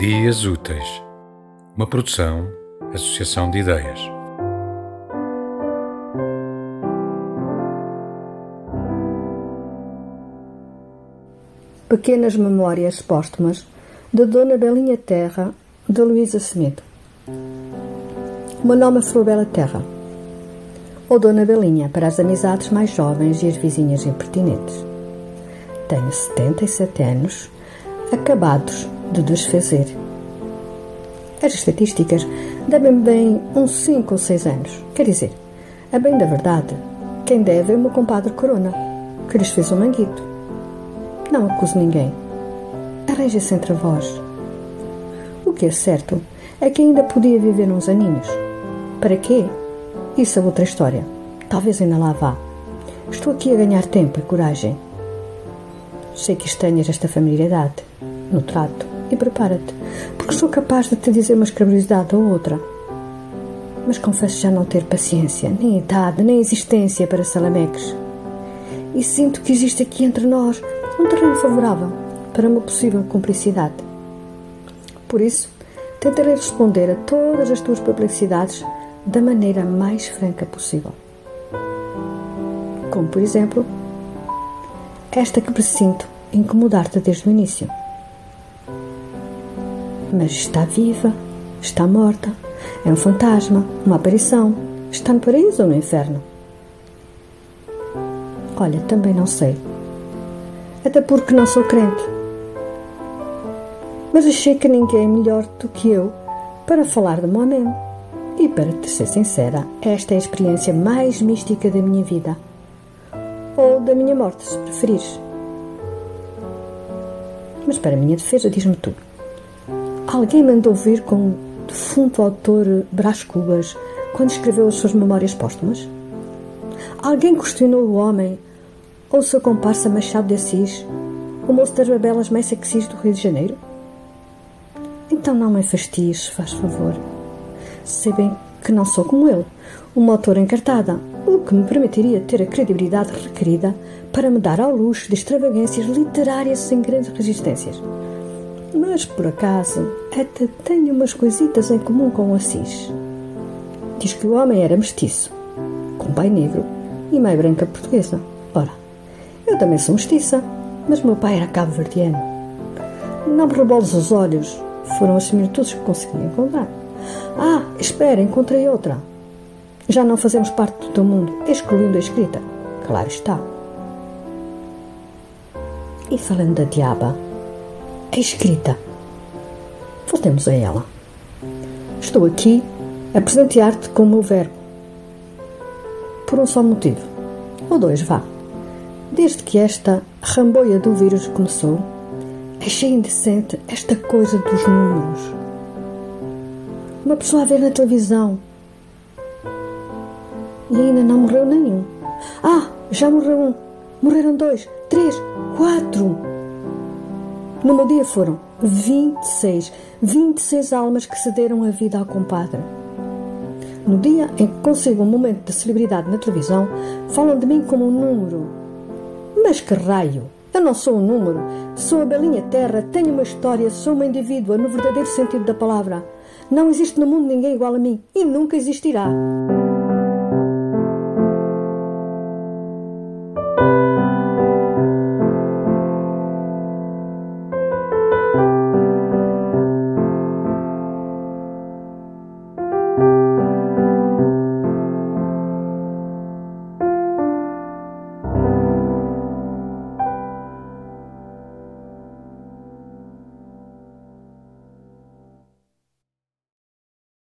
Dias Úteis, uma produção, associação de ideias. Pequenas Memórias Póstumas de Dona Belinha Terra, de Luísa Semedo. Meu nome é Florela Terra, ou Dona Belinha para as amizades mais jovens e as vizinhas impertinentes. Tenho 77 anos, acabados de desfazer. As estatísticas devem bem uns 5 ou 6 anos. Quer dizer, a bem da verdade, quem deve é o meu compadre Corona, que lhes fez um manguito. Não acuso ninguém. Arranja-se entre vós. O que é certo é que ainda podia viver uns aninhos. Para quê? Isso é outra história. Talvez ainda lá vá. Estou aqui a ganhar tempo e coragem. Sei que estranhas esta familiaridade no trato e prepara-te, porque sou capaz de te dizer uma escravidade ou outra. Mas confesso já não ter paciência, nem idade, nem existência para salameques. E sinto que existe aqui entre nós um terreno favorável para uma possível cumplicidade. Por isso, tentarei responder a todas as tuas perplexidades da maneira mais franca possível. Como, por exemplo, esta que presinto incomodar-te desde o início mas está viva, está morta, é um fantasma, uma aparição, está no paraíso ou no inferno? Olha, também não sei. Até porque não sou crente. Mas achei que ninguém é melhor do que eu para falar de Monem. E para te ser sincera, esta é a experiência mais mística da minha vida. Ou da minha morte, se preferires. Mas para a minha defesa, diz-me tu. Alguém mandou vir com o defunto autor Brás Cubas quando escreveu as suas memórias póstumas? Alguém questionou o homem ou o seu comparsa Machado de Assis, o moço das babelas mais sexys do Rio de Janeiro? Então não me fasties, faz favor. Sei bem que não sou como ele, uma autora encartada, o que me permitiria ter a credibilidade requerida para me dar ao luxo de extravagâncias literárias sem grandes resistências. Mas, por acaso, até tenho umas coisitas em comum com o Assis. Diz que o homem era mestiço, com pai negro e mãe branca portuguesa. Ora, eu também sou mestiça, mas meu pai era cabo-verdiano. Não me reboles os olhos, foram as similitudes que consegui encontrar. Ah, espera, encontrei outra. Já não fazemos parte do teu mundo, excluindo a escrita. Claro está. E falando da diaba, a escrita. Voltemos a ela. Estou aqui a presentear-te com o meu verbo. Por um só motivo. Ou dois, vá. Desde que esta ramboia do vírus começou, achei indecente esta coisa dos números. Uma pessoa a ver na televisão. E ainda não morreu nenhum. Ah, já morreu um. Morreram dois, três, quatro. No meu dia foram 26, 26 almas que cederam a vida ao compadre. No dia em que consigo um momento de celebridade na televisão, falam de mim como um número. Mas que raio! Eu não sou um número, sou a belinha terra, tenho uma história, sou uma indivídua no verdadeiro sentido da palavra. Não existe no mundo ninguém igual a mim e nunca existirá.